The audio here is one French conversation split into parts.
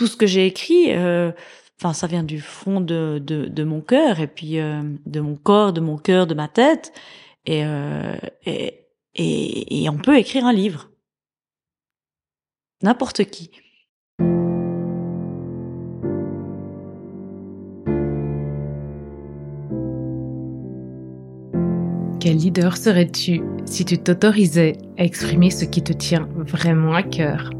tout ce que j'ai écrit, euh, enfin, ça vient du fond de, mon cœur et puis euh, de mon corps, de mon cœur, de ma tête. Et, euh, et, et, et on peut écrire un livre. N'importe qui. Quel leader serais-tu si tu t'autorisais à exprimer ce qui te tient vraiment à cœur?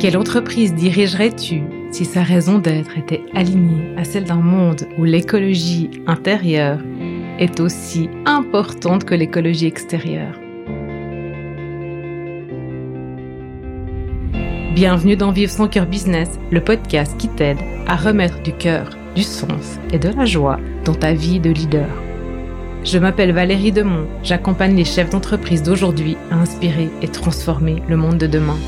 Quelle entreprise dirigerais-tu si sa raison d'être était alignée à celle d'un monde où l'écologie intérieure est aussi importante que l'écologie extérieure? Bienvenue dans Vivre son cœur business, le podcast qui t'aide à remettre du cœur, du sens et de la joie dans ta vie de leader. Je m'appelle Valérie Demont, j'accompagne les chefs d'entreprise d'aujourd'hui à inspirer et transformer le monde de demain.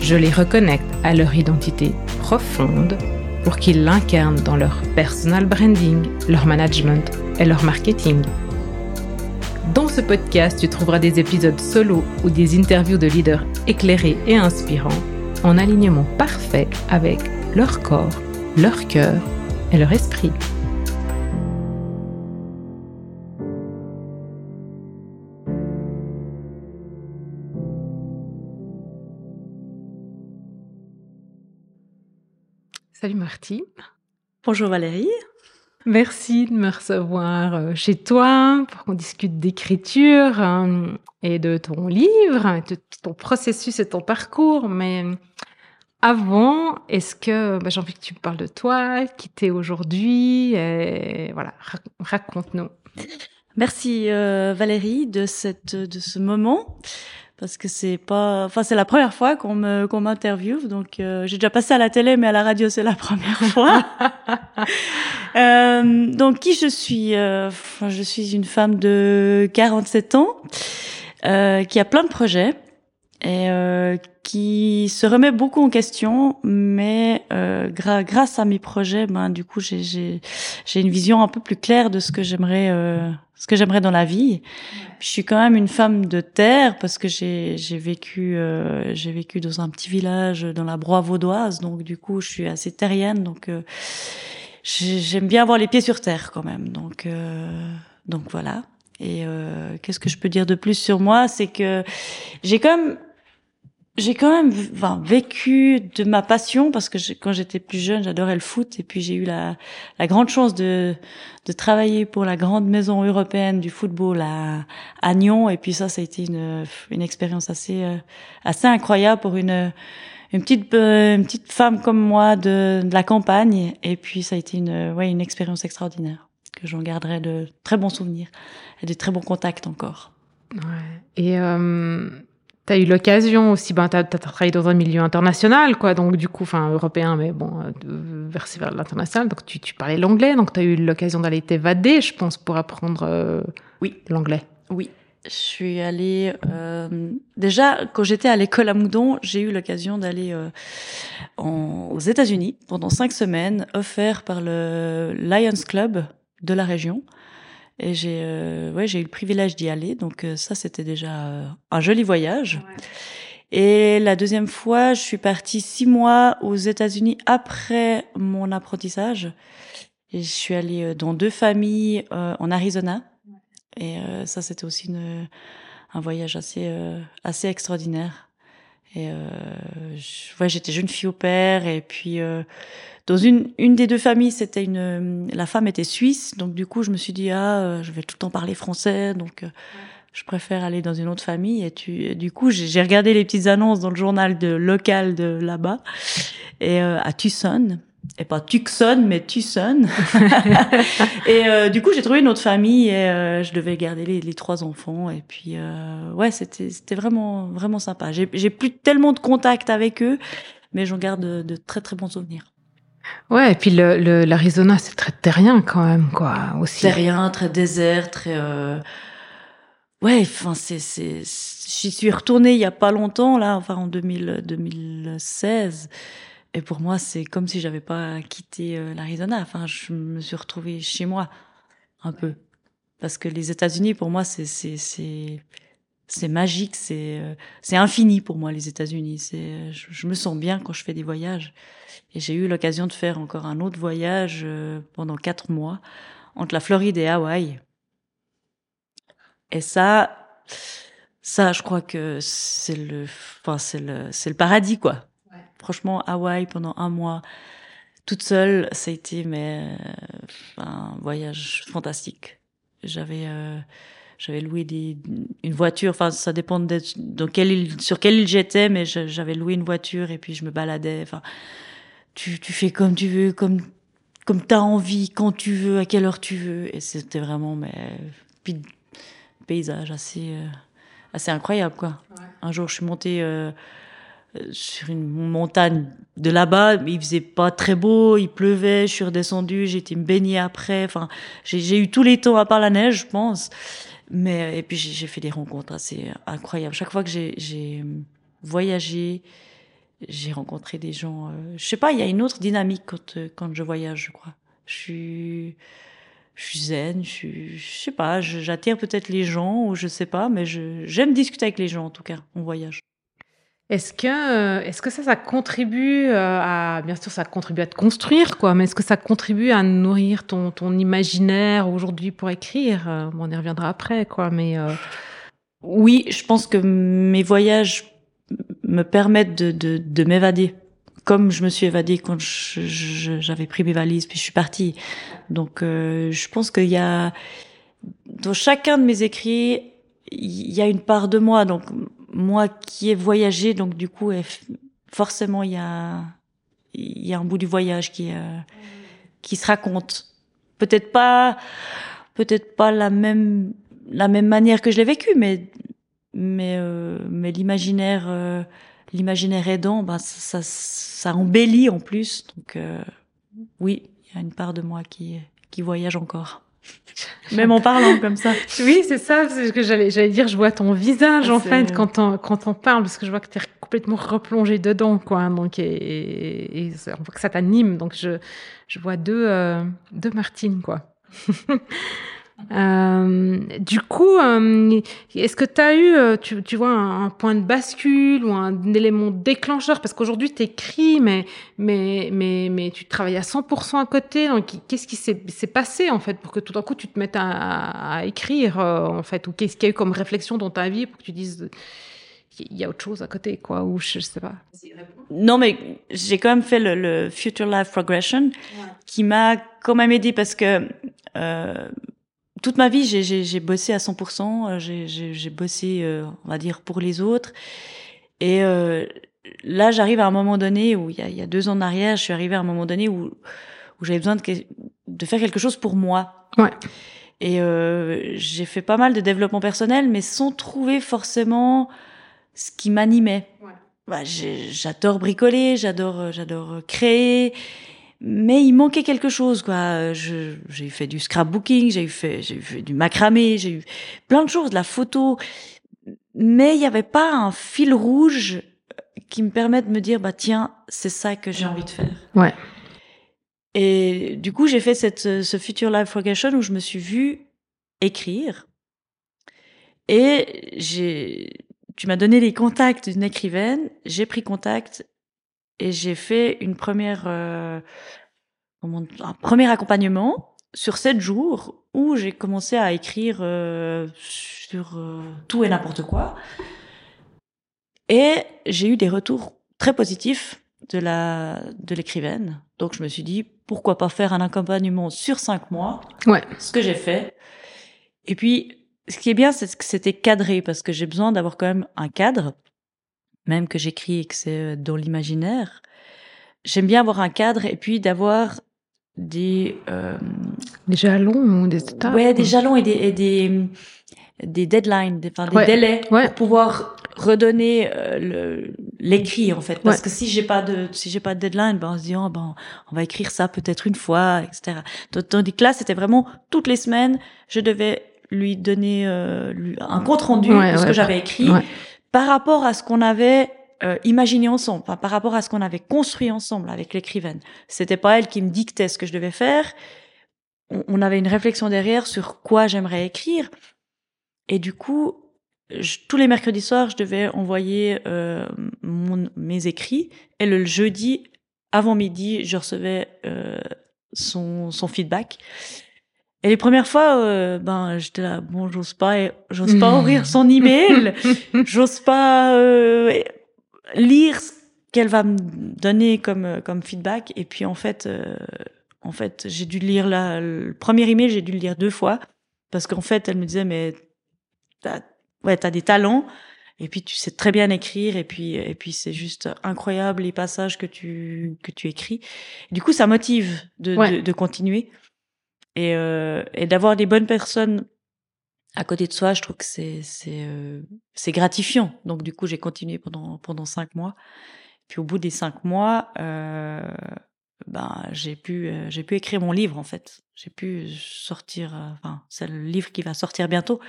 Je les reconnecte à leur identité profonde pour qu'ils l'incarnent dans leur personal branding, leur management et leur marketing. Dans ce podcast, tu trouveras des épisodes solo ou des interviews de leaders éclairés et inspirants en alignement parfait avec leur corps, leur cœur et leur esprit. Salut Marty. Bonjour Valérie. Merci de me recevoir euh, chez toi pour qu'on discute d'écriture euh, et de ton livre, de ton processus et ton parcours. Mais avant, est-ce que bah, j'ai envie que tu me parles de toi, qui t'es aujourd'hui et Voilà, raconte-nous. Merci euh, Valérie de cette de ce moment parce que c'est pas enfin c'est la première fois qu'on me qu'on m'interviewe donc euh, j'ai déjà passé à la télé mais à la radio c'est la première fois. Euh, donc qui je suis euh, je suis une femme de 47 ans euh, qui a plein de projets et euh, qui se remet beaucoup en question, mais euh, grâce à mes projets, ben du coup j'ai j'ai j'ai une vision un peu plus claire de ce que j'aimerais euh, ce que j'aimerais dans la vie. Je suis quand même une femme de terre parce que j'ai j'ai vécu euh, j'ai vécu dans un petit village dans la Broye vaudoise, donc du coup je suis assez terrienne, donc euh, j'aime bien avoir les pieds sur terre quand même, donc euh, donc voilà. Et qu'est-ce que je peux dire de plus sur moi, c'est que j'ai quand même j'ai quand même vécu de ma passion parce que quand j'étais plus jeune, j'adorais le foot et puis j'ai eu la, grande chance de, travailler pour la grande maison européenne du football à, Nyon et puis ça, ça a été une, expérience assez euh, assez incroyable pour une petite femme comme moi de, la campagne et puis ça a été une expérience extraordinaire que j'en garderai de très bons souvenirs et de très bons contacts encore. Ouais. Et euh tu as eu l'occasion aussi, ben, tu as, travaillé dans un milieu international, quoi, donc du coup, enfin européen, mais bon, euh, versé vers l'international, donc tu, tu parlais l'anglais, donc tu as eu l'occasion d'aller t'évader, je pense, pour apprendre euh, oui. l'anglais. Oui, je suis allée euh, déjà quand j'étais à l'école à Moudon, j'ai eu l'occasion d'aller euh, aux États-Unis pendant cinq semaines, offert par le Lions Club de la région. Et j'ai euh, ouais, j'ai eu le privilège d'y aller, donc euh, ça c'était déjà euh, un joli voyage. Et la deuxième fois, je suis partie six mois aux États-Unis après mon apprentissage. Et je suis allée dans deux familles en Arizona. Et ça c'était aussi une, un voyage assez assez extraordinaire. Et ouais, j'étais jeune fille au père et puis dans une, une des deux familles, c'était une, la femme était suisse, donc du coup, je me suis dit ah, euh, je vais tout le temps parler français, donc euh, je préfère aller dans une autre famille. Et tu, du coup, j'ai regardé les petites annonces dans le journal de local de là-bas et euh, à Tucson. Et pas Tucson, mais Tucson. et du coup, j'ai trouvé une autre famille et je devais garder les, les, trois enfants. Et puis, ouais, c'était c'était vraiment vraiment sympa. J'ai plus tellement de contact avec eux, mais j'en garde de, de très très bons souvenirs. Ouais, et puis le, l'Arizona, c'est très terrien quand même, quoi, aussi. Terrien, très désert, très. Euh... Ouais, enfin, c'est, c'est. J'y suis retournée il y a pas longtemps, là, enfin en 2000, 2016. Et pour moi, c'est comme si j'avais pas quitté euh, l'Arizona. Enfin, je me suis retrouvée chez moi, un peu. Parce que les États-Unis, pour moi, c'est, c'est magique, c'est euh, c'est infini pour moi les États-Unis. C'est je, je, me sens bien quand je fais des voyages. Et j'ai eu l'occasion de faire encore un autre voyage euh, pendant quatre mois entre la Floride et Hawaï. Et ça, ça, je crois que c'est le, enfin c'est le, c'est le paradis quoi. Ouais. Franchement, Hawaï pendant un mois, toute seule, ça a été mais euh, un voyage fantastique. J'avais euh, j'avais loué des, une voiture. Enfin, ça dépend de dans quelle île, sur quelle île j'étais, mais j'avais loué une voiture et puis je me baladais. Enfin, tu, tu fais comme tu veux, comme comme t'as envie, quand tu veux, à quelle heure tu veux. Et c'était vraiment, mais puis paysage assez euh, assez incroyable quoi. Ouais. Un jour, je suis montée euh, sur une montagne de là-bas, il faisait pas très beau, il pleuvait, je suis redescendue, j'ai été me baigner après. Enfin, j'ai eu tous les temps à part la neige, je pense. Mais et puis j'ai fait des rencontres assez incroyables. Chaque fois que j'ai voyagé, j'ai rencontré des gens. Euh, je sais pas, il y a une autre dynamique quand euh, quand je voyage, je crois. Je suis je suis zen, je suis, je sais pas, j'attire peut-être les gens ou je sais pas, mais j'aime discuter avec les gens en tout cas en voyage. Est-ce que, euh, est-ce que ça, ça contribue euh, à, bien sûr, ça contribue à te construire, quoi, mais est-ce que ça contribue à nourrir ton, ton imaginaire aujourd'hui pour écrire? Euh, On y reviendra après, quoi, mais. Oui, je pense que mes voyages me permettent de, de, de m'évader, comme je me suis évadée quand j'avais pris mes valises puis je suis partie. Donc, je pense qu'il y a dans chacun de mes écrits, il y a une part de moi. Donc, moi qui ai voyagé, donc du coup, forcément, il y a, un bout du voyage qui, euh, qui se raconte. Peut-être pas, peut-être pas la même, manière que je l'ai vécu, mais, mais, euh, l'imaginaire, euh, l'imaginaire aidant, bah, ça, ça, embellit en plus. Donc, oui, il y a une part de moi qui voyage encore. Même en parlant comme ça. Oui, c'est ça, c'est ce que j'allais, j'allais dire, je vois ton visage, en fait, quand on, quand on parle, parce que je vois que tu es complètement replongé dedans, quoi. Donc, et, et, on voit que ça t'anime. Donc, je, je vois deux, euh, deux Martine, quoi. Euh, du coup, euh, est-ce que tu as eu, euh, tu, tu vois, un, un, point de bascule ou un, élément déclencheur? Parce qu'aujourd'hui, tu écris, mais, mais, mais, mais tu travailles à 100% à côté. Donc, qu'est-ce qui s'est passé, en fait, pour que tout d'un coup, tu te mettes à, à écrire, euh, en fait? Ou qu'est-ce qu'il y a eu comme réflexion dans ta vie pour que tu dises il y a autre chose à côté, quoi, ou je, sais pas? Non, mais j'ai quand même fait le, le Future Life Progression, ouais. qui m'a quand même aidé parce que euh, toute ma vie, j'ai bossé à 100%. Euh, j'ai bossé, euh, on va dire, pour les autres. Et euh, là, j'arrive à un moment donné où il y a, il y a deux ans en arrière, je suis arrivée à un moment donné où où j'avais besoin de, de faire quelque chose pour moi. Ouais. Et euh, j'ai fait pas mal de développement personnel, mais sans trouver forcément ce qui m'animait. Ouais. Bah, j'adore bricoler, j'adore, j'adore créer mais il manquait quelque chose quoi. J'ai fait du scrapbooking j'ai fait j'ai fait du macramé j'ai eu plein de choses de la photo. Mais il n'y avait pas un fil rouge qui me permet de me dire bah tiens c'est ça que j'ai envie de faire. Ouais. Et du coup j'ai fait cette ce future life progression où je me suis vue écrire. Et j'ai tu m'as donné les contacts d'une écrivaine j'ai pris contact et j'ai fait une première euh, un premier accompagnement sur sept jours où j'ai commencé à écrire euh, sur euh, tout et n'importe quoi. Et j'ai eu des retours très positifs de la de l'écrivaine. Donc je me suis dit pourquoi pas faire un accompagnement sur cinq mois? Ouais. Ce que j'ai fait. Et puis ce qui est bien c'est que c'était cadré parce que j'ai besoin d'avoir quand même un cadre même que j'écris et que c'est euh, dans l'imaginaire, j'aime bien avoir un cadre et puis d'avoir des euh, des jalons ou des étapes. Ouais, des jalons et des et des, des deadlines, des, enfin, des ouais. délais ouais. pour pouvoir redonner euh, l'écrit en fait. Parce ouais. que si j'ai pas de si j'ai pas de deadline, ben on se dit oh, ben on va écrire ça peut-être une fois, etc. Tandis que là, c'était vraiment toutes les semaines, je devais lui donner euh, lui, un compte rendu de ce que j'avais écrit par rapport à ce qu'on avait euh, imaginé ensemble, par rapport à ce qu'on avait construit ensemble avec l'écrivaine. C'était pas elle qui me dictait ce que je devais faire. On, avait une réflexion derrière sur quoi j'aimerais écrire. Et du coup, tous les mercredis soirs, je devais envoyer mon, mes écrits et le jeudi avant midi, je recevais son, son feedback. Et les premières fois, euh, ben j'étais là, bon, j'ose pas, j'ose pas ouvrir son email, j'ose pas euh, lire ce qu'elle va me donner comme comme feedback. Et puis en fait, euh, en fait, j'ai dû lire la, le premier email, j'ai dû le lire deux fois. Parce qu'en fait, elle me disait mais t'as ouais t'as des talents. Et puis tu sais très bien écrire. Et puis et puis c'est juste incroyable les passages que tu que tu écris. du coup, ça motive de, de, de continuer et, euh, et d'avoir des bonnes personnes à côté de soi, je trouve que c'est euh, gratifiant. Donc du coup, j'ai continué pendant cinq mois. Puis au bout des cinq mois, euh, ben j'ai pu écrire mon livre en fait. J'ai pu sortir. Enfin, c'est le livre qui va sortir bientôt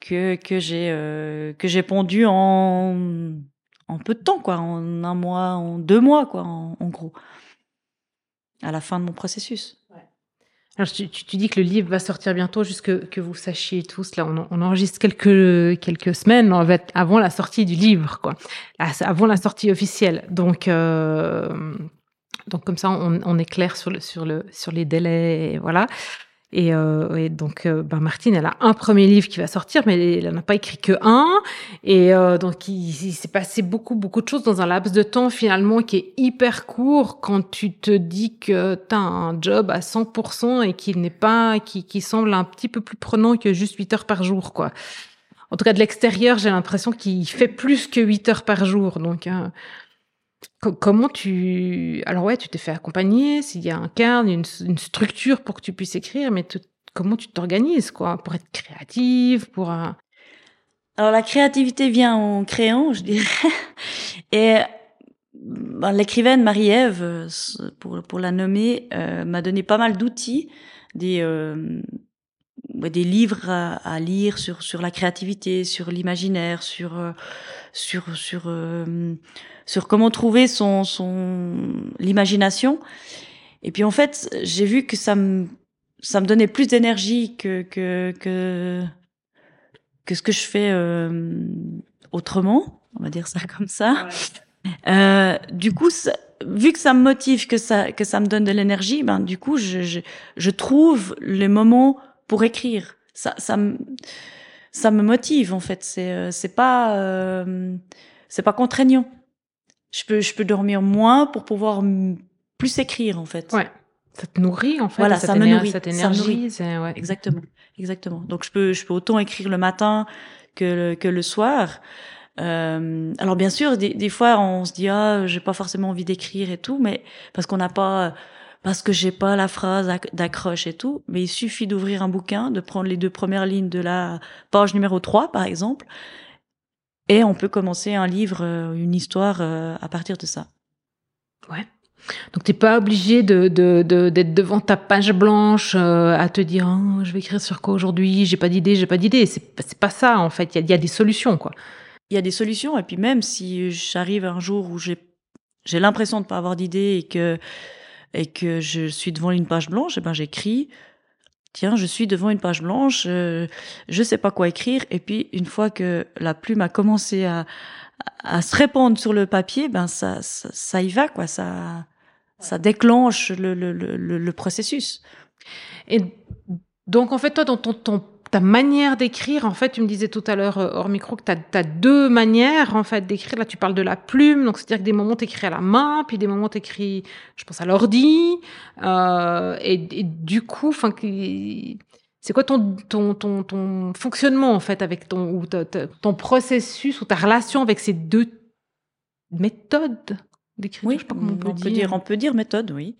que j'ai pondu en peu de temps quoi, en un mois, en deux mois quoi, en gros, à la fin de mon processus. Alors, tu, tu, dis que le livre va sortir bientôt, juste que, vous sachiez tous. Là, on, on, enregistre quelques quelques semaines avant la sortie du livre, quoi, avant la sortie officielle. Donc, euh, donc comme ça, on, on, est clair sur le sur le sur les délais, voilà. Et, euh, et donc, euh, ben Martine, elle a un premier livre qui va sortir, mais elle n'a pas écrit que un. Et euh, donc, il, s'est passé beaucoup, beaucoup de choses dans un laps de temps finalement qui est hyper court quand tu te dis que tu as un job à 100% et qu'il n'est pas, qui, qui semble un petit peu plus prenant que juste 8 heures par jour, quoi. En tout cas, de l'extérieur, j'ai l'impression qu'il fait plus que 8 heures par jour. Donc, hein, Comment tu... Alors ouais, tu t'es fait accompagner, s'il y a un cadre, une, structure pour que tu puisses écrire, mais comment tu t'organises, quoi, pour être créative, pour... Alors la créativité vient en créant, je dirais. Et ben, l'écrivaine Marie-Ève, pour, pour la nommer, euh, m'a donné pas mal d'outils, des, euh, des livres à, lire sur, sur la créativité, sur l'imaginaire, sur... Euh, sur sur euh, sur comment trouver son son l'imagination. Et puis en fait, j'ai vu que ça me ça me donnait plus d'énergie que que que que ce que je fais euh, autrement, on va dire ça comme ça. Euh, du coup, vu que ça me motive, que ça que ça me donne de l'énergie, ben du coup, je, je, je trouve les moments pour écrire. Ça ça me ça me motive en fait. C'est euh, c'est pas euh, c'est pas contraignant. Je peux je peux dormir moins pour pouvoir plus écrire en fait. Ouais. Ça te nourrit en fait. Voilà, ça me nourrit. Cette énergie, ouais. Exactement, exactement. Donc je peux je peux autant écrire le matin que le, que le soir. Euh, alors bien sûr, des, des fois on se dit ah j'ai pas forcément envie d'écrire et tout, mais parce qu'on n'a pas parce que j'ai pas la phrase d'accroche et tout, mais il suffit d'ouvrir un bouquin, de prendre les deux premières lignes de la page numéro 3 par exemple, et on peut commencer un livre, euh, une histoire euh, à partir de ça. Ouais. Donc t'es pas obligé de d'être de, devant ta page blanche euh, à te dire oh, je vais écrire sur quoi aujourd'hui, j'ai pas d'idée, j'ai pas d'idée. C'est c'est pas ça en fait. Il y a, y a des solutions quoi. Il y a des solutions et puis même si j'arrive un jour où j'ai j'ai l'impression de pas avoir d'idée et que et que je suis devant une page blanche, et eh ben j'écris tiens, je suis devant une page blanche, euh, je sais pas quoi écrire, et puis une fois que la plume a commencé à, à se répandre sur le papier, ben ça, ça, ça y va quoi, ça, ça déclenche le, le, le, le processus. Et donc en fait toi dans ton, ton ta manière d'écrire, en fait, tu me disais tout à l'heure euh, hors micro que tu as, deux manières en fait d'écrire. Là, tu parles de la plume, donc c'est-à-dire que des moments t'écris à la main, puis des moments t'écris, je pense à l'ordi, euh, et, du coup, enfin, c'est quoi ton, ton, ton, ton fonctionnement en fait avec ton ou ton processus ou ta relation avec ces deux méthodes? Oui, je sais pas comment on peut, dire. On peut dire méthode, oui.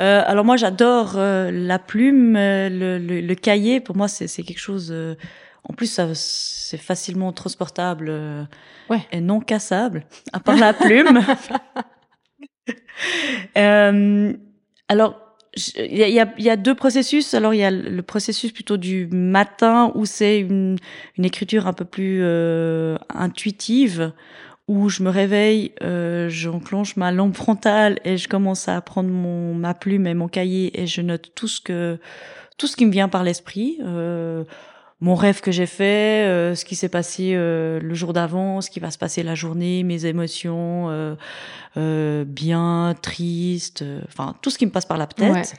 Euh, alors moi, j'adore euh, la plume, euh, le, le, le, cahier. Pour moi, c'est quelque chose. Euh, en plus, c'est facilement transportable ouais. et non cassable, à part la plume. alors, il y a, y a, deux processus. Alors, il y a le processus plutôt du matin où c'est une, une, écriture un peu plus intuitive où je me réveille, euh, j'enclenche ma lampe frontale et je commence à prendre mon ma plume et mon cahier et je note tout ce que tout ce qui me vient par l'esprit. Euh, mon rêve que j'ai fait, euh, ce qui s'est passé euh, le jour d'avant, ce qui va se passer la journée, mes émotions, euh, bien, triste, enfin tout ce qui me passe par la tête.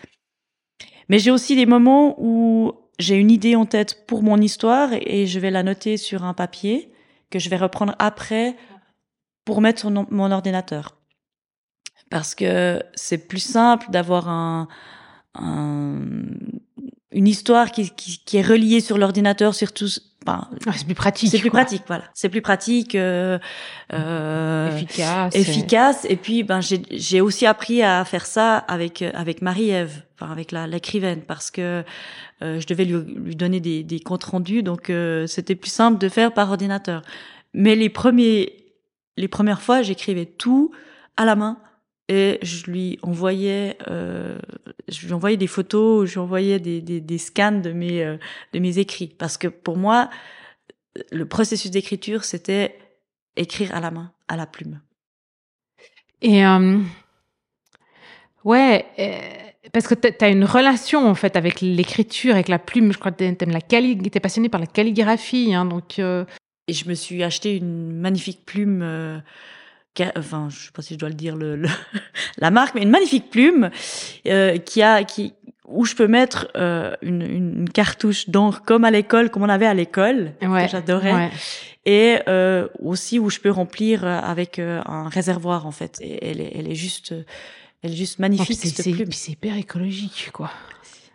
Mais j'ai aussi des moments où j'ai une idée en tête pour mon histoire et je vais la noter sur un papier que je vais reprendre après pour mettre sur mon ordinateur. Parce que c'est plus simple d'avoir un, un, une histoire qui, qui, qui, est reliée sur l'ordinateur, surtout. Ben, c'est plus pratique. C'est plus pratique, voilà. C'est plus pratique, euh, euh, efficace, efficace. Et, puis, ben, j'ai aussi appris à faire ça avec avec Marie-Ève, enfin avec la l'écrivaine, parce que euh, je devais lui, lui donner des, des comptes rendus, donc c'était plus simple de faire par ordinateur. Mais les premiers, les premières fois, j'écrivais tout à la main et je lui envoyais euh, je lui envoyais des photos je lui envoyais des, des, scans de mes euh, de mes écrits. Parce que pour moi le processus d'écriture c'était écrire à la main à la plume. Et euh, ouais euh, parce que tu as une relation en fait avec l'écriture avec la plume. Je crois que tu la cali es passionné par la calligraphie hein, donc et je me suis acheté une magnifique plume enfin je sais pas si je dois le dire le, la marque mais une magnifique plume euh, qui a qui où je peux mettre euh, une, une, cartouche d'encre comme à l'école comme on avait à l'école ouais, que j'adorais et euh, aussi où je peux remplir euh, avec euh, un réservoir en fait. Et elle est elle est juste elle est juste magnifique oh, cette plume. c'est hyper écologique quoi.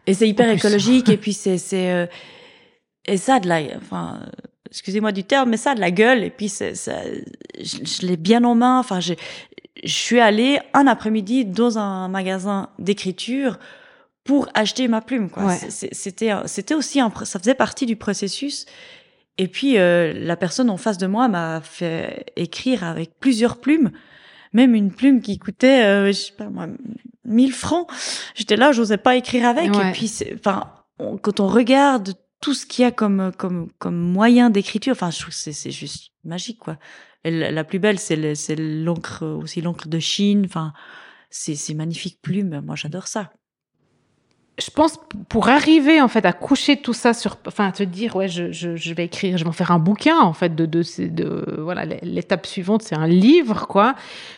Et c'est hyper écologique et puis c'est c'est euh, et ça de là enfin excusez-moi du terme, mais ça a de la gueule. Et puis, ça, je, l'ai bien en main. Enfin, je, je suis allée un après-midi dans un magasin d'écriture pour acheter ma plume. Quoi. C'était, c'était aussi un, ça faisait partie du processus. Et puis, euh, la personne en face de moi m'a fait écrire avec plusieurs plumes, même une plume qui coûtait, euh, je sais pas moi, 1000 francs. J'étais là, j'osais pas écrire avec. Et puis, enfin, quand on regarde tout ce qu'il y a comme comme comme moyen d'écriture. Enfin, je trouve c'est juste magique quoi. la plus belle, c'est c'est l'encre aussi l'encre de Chine. Enfin, c'est c'est magnifique plume. Moi, j'adore ça je pense pour arriver en fait à coucher tout ça sur, enfin à te dire ouais je, je, je vais écrire, je vais en faire un bouquin en fait de de, de voilà l'étape suivante c'est un livre quoi.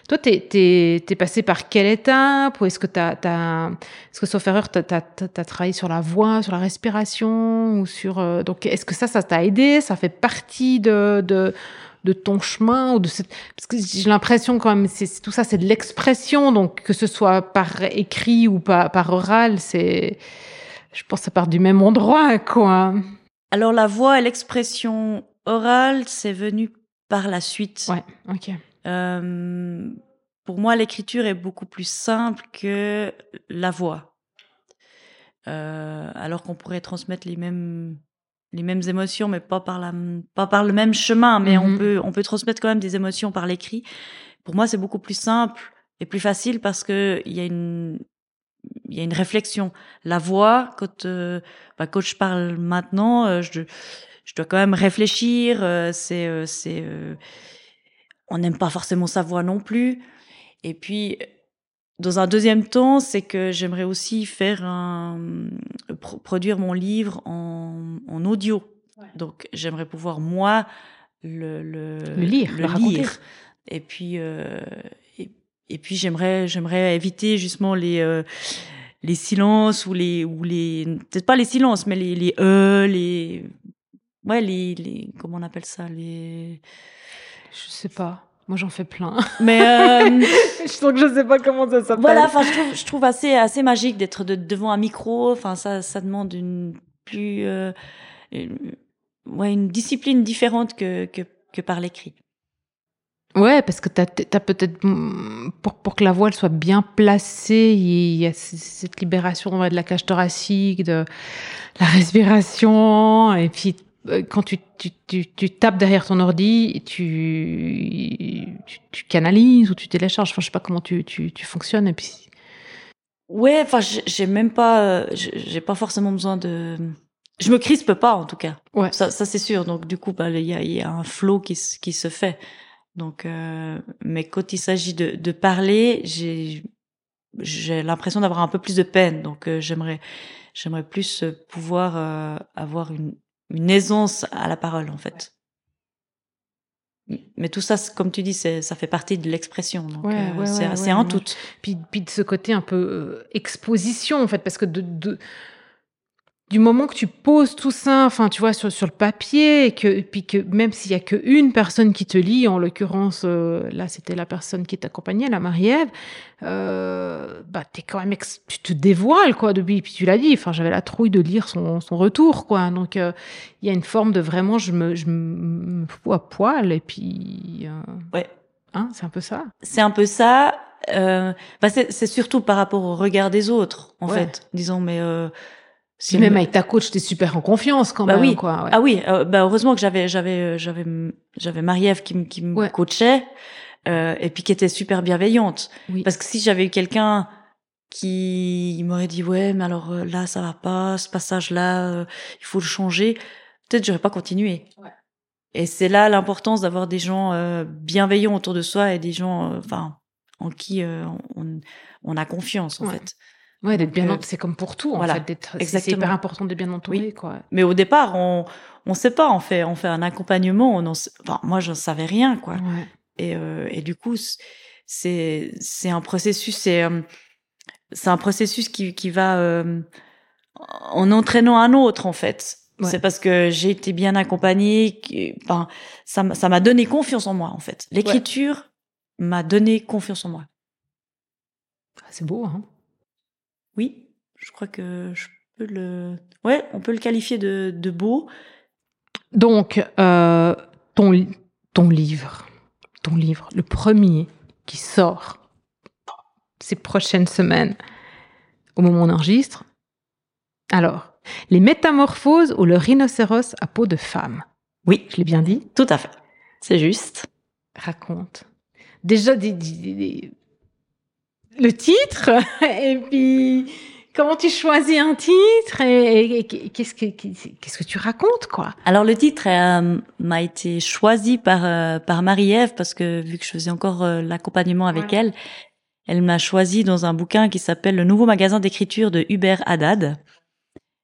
Toi t'es t'es t'es passé par quelle étape ou est-ce que t'as t'as est-ce que sauf erreur t'as t'as t'as travaillé sur la voix, sur la respiration ou sur euh, donc est-ce que ça ça t'a aidé, ça fait partie de de de ton chemin ou de cette... parce que j'ai l'impression quand même c'est tout ça c'est de l'expression donc que ce soit par écrit ou par, par oral c'est je pense que ça part du même endroit quoi. Alors la voix et l'expression orale c'est venu par la suite. Ouais ok. Euh, pour moi l'écriture est beaucoup plus simple que la voix. Euh, alors qu'on pourrait transmettre les mêmes les mêmes émotions, mais pas par la, pas par le même chemin, mais on mhm. peut, on peut transmettre quand même des émotions par l'écrit. Pour moi, c'est beaucoup plus simple et plus facile parce que il y a une, il y a une réflexion. La voix, quand, euh, bah, quand je parle maintenant, euh, je, je dois quand même réfléchir. Euh, c'est, c'est, on n'aime pas forcément sa voix non plus. Et puis, dans un deuxième temps, c'est que j'aimerais aussi faire un, produire mon livre en, en audio. Donc j'aimerais pouvoir moi le, le, le lire, le, lire. Et puis euh, et, et, puis j'aimerais j'aimerais éviter justement les euh, les silences ou les ou les peut-être pas les silences mais les les e les ouais les les comment on appelle ça les je sais pas moi, j'en fais plein. Mais euh, que je sais pas comment ça s'appelle. Voilà, enfin, je trouve, je trouve assez assez magique d'être de, devant un micro. Enfin, ça ça demande une plus euh, une, ouais une discipline différente que que, que par l'écrit. Ouais, parce que tu as, peut-être pour pour que la voix elle soit bien placée, il y a cette libération de la cage thoracique, de la respiration, et puis quand tu, tu, tu, tu, tapes derrière ton ordi, tu, tu, canalises ou tu télécharges. Enfin, je sais pas comment tu, tu, tu fonctionnes. Et puis. Ouais, enfin, j'ai même pas, j'ai pas forcément besoin de. Je me crispe pas, en tout cas. Ouais. Ça, ça c'est sûr. Donc, du coup, bah, il y a, y a un flow qui, qui se fait. Donc, euh, mais quand il s'agit de, de parler, j'ai, j'ai l'impression d'avoir un peu plus de peine. Donc, euh, j'aimerais, j'aimerais plus pouvoir avoir une, une aisance à la parole en fait. Mais tout ça, comme tu dis, ça fait partie de l'expression. Donc, euh, c'est en tout. Puis, puis de ce côté un peu euh, exposition, en fait, parce que de, de, du moment que tu poses tout ça, enfin, tu vois, sur, sur le papier, et que, puis que même s'il y a qu'une personne qui te lit, en l'occurrence, euh, là, c'était la personne qui t'accompagnait, la Marie-Ève, euh, bah, t'es quand même, tu te dévoiles, quoi, depuis, puis tu l'as dit, enfin, j'avais la trouille de lire son, son retour, quoi. Donc, euh, il y a une forme de vraiment, je me, je me fous à poil, et puis, euh, ouais. Hein, c'est un peu ça. C'est un peu ça. Euh, bah c'est surtout par rapport au regard des autres, en fait. Disons, mais euh, si même avec ta coach, t'es super en confiance quand bah même. Oui. Quoi, Ah oui, euh, bah heureusement que j'avais j'avais euh, j'avais j'avais Marie-Ève qui, qui me coachait euh, et puis qui était super bienveillante. Oui. Parce que si j'avais eu quelqu'un qui m'aurait dit ouais mais alors euh, là ça va pas, ce passage là il faut le changer, peut-être j'aurais pas continué. Ouais. Et c'est là l'importance d'avoir des gens bienveillants autour de soi et des gens enfin en qui on, on a confiance en fait. Ouais, d'être bien entouré, c'est comme pour tout, en fait. C'est hyper important d'être bien entouré, quoi. Mais au départ, on, on sait pas, on fait, on fait un accompagnement, on en, enfin, moi, je savais rien, quoi. Ouais. Et, euh, et du coup, c'est, c'est un processus, c'est, euh, c'est un processus qui, qui va, euh, en entraînant un autre, en fait. Ouais. C'est parce que j'ai été bien accompagnée, ça, ça m'a donné confiance en moi, en fait. L'écriture m'a donné confiance en moi. Ah, c'est beau, hein. Oui, je crois que je peux le. Ouais, on peut le qualifier de, de beau. Donc, euh, ton, ton livre, ton livre, le premier qui sort ces prochaines semaines, au moment où on enregistre. Alors, les métamorphoses ou le rhinocéros à peau de femme. Oui, je l'ai bien dit? Tout à fait. C'est juste. Raconte. Déjà, des, des, des, le titre et puis comment tu choisis un titre et, qu'est-ce que qu'est-ce que tu racontes quoi? Alors le titre euh, m'a été choisi par euh, par Marie-Ève parce que vu que je faisais encore euh, l'accompagnement avec elle, elle m'a choisi dans un bouquin qui s'appelle Le nouveau magasin d'écriture de Hubert Haddad.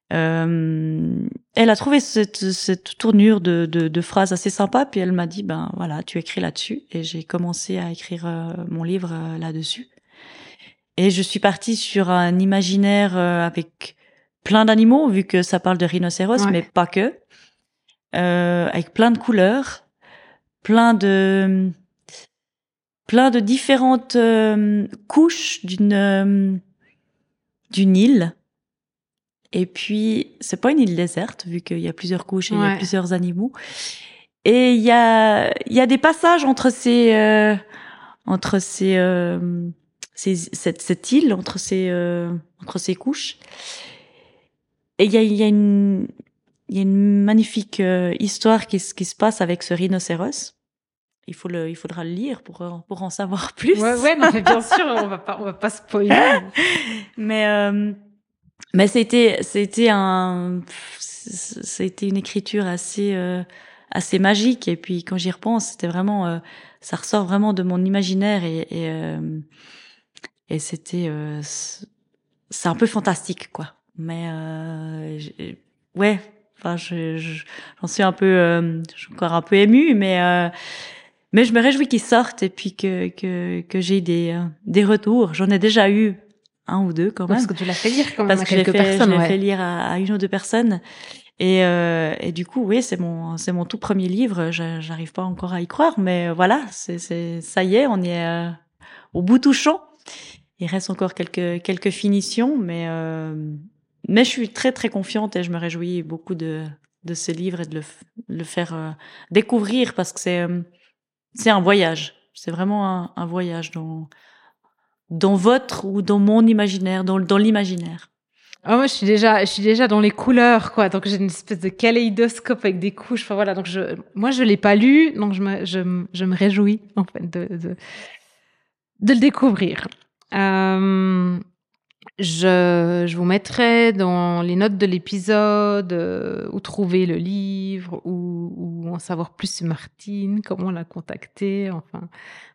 elle a trouvé cette, cette tournure de, de, de, phrases assez sympa, puis elle m'a dit ben voilà tu écris là-dessus et j'ai commencé à écrire mon livre là-dessus. Et je suis partie sur un imaginaire euh, avec plein d'animaux, vu que ça parle de rhinocéros, mais pas que. Euh, avec plein de couleurs, plein de plein de différentes euh, couches d'une euh, d'une île. Et puis c'est pas une île déserte vu qu'il y a plusieurs couches et il y a plusieurs animaux. Et il y a il y a des passages entre ces euh, entre ces cette, cette, île entre ces euh, entre ces couches. Et il y a, y a une il y a une magnifique euh, histoire qui, qui se passe avec ce rhinocéros. Il faut le, il faudra le lire pour pour en savoir plus. Ouais, ouais, non, mais bien sûr, on va pas, on va pas spoiler. mais euh, mais c'était c'était un c'était une écriture assez euh, assez magique et puis quand j'y repense, c'était vraiment ça ressort vraiment de mon imaginaire et, et et c'était euh, c'est un peu fantastique quoi. Mais euh, ouais enfin je j'en suis un peu euh, je suis encore un peu émue mais euh, mais je me réjouis qu'ils sortent et puis que que que j'ai des euh, des retours. J'en ai déjà eu un ou deux quand même. parce que tu l'as fait lire quand même parce à que quelques fait, personnes je ouais. fait lire à, à, une ou deux personnes. Et euh, et du coup oui c'est mon c'est mon tout premier livre. J'arrive pas encore à y croire mais voilà c'est c'est ça y est on y est au bout touchant il reste encore quelques quelques finitions, mais euh, mais je suis très très confiante et je me réjouis beaucoup de de ce livre et de le, le faire euh, découvrir parce que c'est c'est un voyage. C'est vraiment un, voyage dans dans votre ou dans mon imaginaire, dans dans l'imaginaire. Moi, je suis déjà, je suis déjà dans les couleurs, quoi. Donc, j'ai une espèce de kaléidoscope avec des couches. Enfin, voilà. Donc, je, moi, je l'ai pas lu, donc je me, je, je me réjouis, en fait, de, de le découvrir. Euh, je, je, vous mettrai dans les notes de l'épisode euh, où trouver le livre, ou en savoir plus sur Martine, comment la contacter, enfin,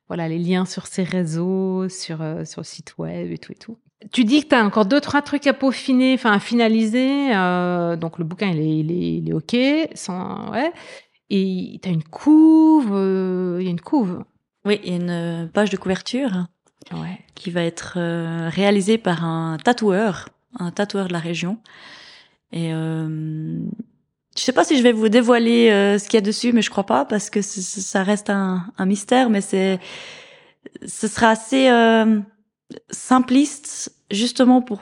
voilà, les liens sur ses réseaux, sur, euh, sur le site web et tout et tout. Tu dis que tu as encore deux, trois trucs à peaufiner, enfin, à finaliser. Donc, le bouquin, il est, il est, OK. Sans, ouais. Et tu as une couve, il y a une couve. Oui, il y a une page de couverture Ouais. qui va être euh, réalisée par un tatoueur, un tatoueur de la région. Et euh, je sais pas si je vais vous dévoiler euh, ce qu'il y a dessus, mais je crois pas parce que ça reste un, un mystère. Mais c'est, ce sera assez euh, simpliste, justement pour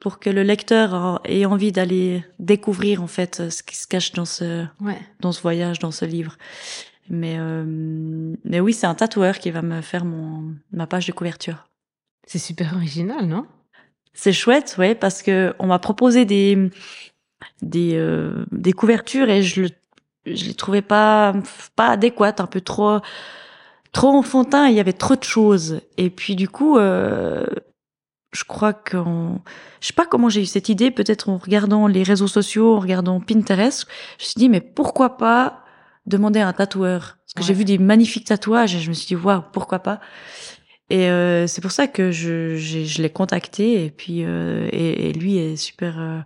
pour que le lecteur ait envie d'aller découvrir en fait ce qui se cache dans ce Ouais. dans ce voyage, dans ce livre. Mais euh, mais oui, c'est un tatoueur qui va me faire mon ma page de couverture. C'est super original, non? C'est chouette, ouais, parce que on m'a proposé des des euh, des couvertures et je le je les trouvais pas pas adéquates, un peu trop trop enfantin. Il y avait trop de choses. Et puis du coup, euh, je crois qu'on je sais pas comment j'ai eu cette idée. Peut-être en regardant les réseaux sociaux, en regardant Pinterest, je me suis dit mais pourquoi pas demander à un tatoueur Parce que j'ai vu des magnifiques tatouages et je me suis dit waouh pourquoi pas? Et euh, c'est pour ça que je, j'ai- je l'ai contacté et puis euh, et, et lui est super. euh,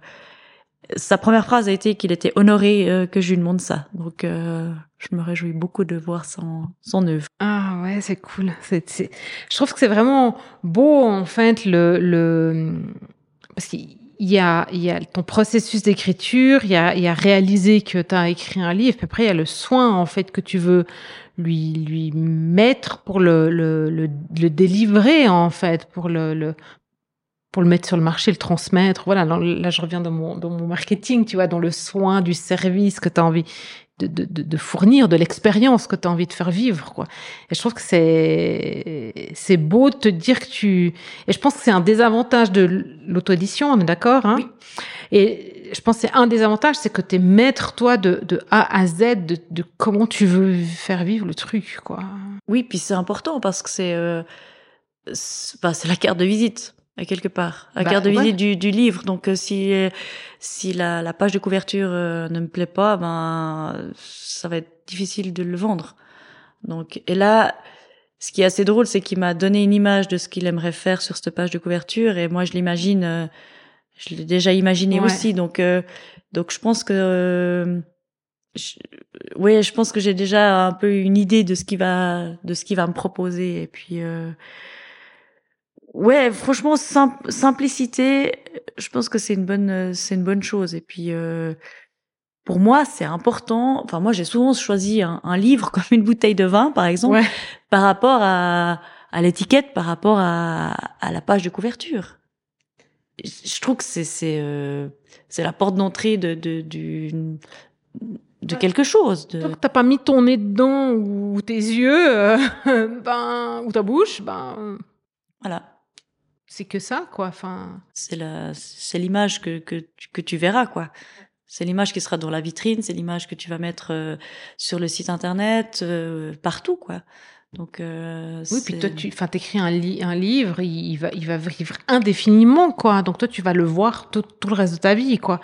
sa première phrase a été qu'il était honoré euh, que je lui demande ça. Donc euh, je me réjouis beaucoup de voir son son œuvre. Ah ouais, c'est cool. C'est, c'est- Je trouve que c'est vraiment beau en fait le, le... parce qu'il y a, il y a ton processus d'écriture, il y a, il y a réaliser que tu as écrit un livre, puis après il y a le soin en fait que tu veux lui lui mettre pour le le, le, le délivrer en fait, pour le, le pour le mettre sur le marché, le transmettre. Voilà, là, là, je reviens dans mon, dans mon marketing, tu vois, dans le soin du service que tu as envie de, de, de, fournir, de l'expérience que tu as envie de faire vivre, quoi. Et je trouve que c'est, c'est beau de te dire que tu, et je pense que c'est un désavantage de l'auto-édition, on est d'accord, hein? Oui. Et je pense que c'est un des avantages, c'est que tu es maître, toi, de, de A à Z, de, de comment tu veux faire vivre le truc, quoi. Oui, puis c'est important parce que c'est euh, c'est bah, c'est la carte de visite à quelque part, la Bah, carte de ouais. visite du, du livre. Donc euh, si si la, la page de couverture euh, ne me plaît pas, ben ça va être difficile de le vendre. Donc et là, ce qui est assez drôle, c'est qu'il m'a donné une image de ce qu'il aimerait faire sur cette page de couverture et moi je l'imagine, euh, je l'ai déjà imaginé Ouais. aussi. Donc euh, donc je pense que euh, je, ouais, je pense que j'ai déjà un peu une idée de ce qu'il va de ce qu'il va me proposer et puis euh, ouais, franchement sim- simplicité, je pense que c'est une bonne c'est une bonne chose et puis euh, pour moi, c'est important. Enfin, moi, j'ai souvent choisi un, un livre comme une bouteille de vin, par exemple, Ouais. par rapport à, à l'étiquette, par rapport à, à la page de couverture. Je trouve que c'est c'est euh, c'est la porte d'entrée de de du de quelque chose. De... Tant que t'as pas mis ton nez dedans ou tes yeux, euh, ben, ou ta bouche, ben, Voilà, c'est que ça, quoi. Enfin, c'est la c'est l'image que que tu- que tu verras quoi. C'est l'image qui sera dans la vitrine, c'est l'image que tu vas mettre euh, sur le site internet, euh, partout quoi. Donc euh, oui, puis toi, tu, enfin, t'écris un, li- un livre, il, il va, il va vivre indéfiniment, quoi. Donc toi, tu vas le voir tout, tout le reste de ta vie, quoi.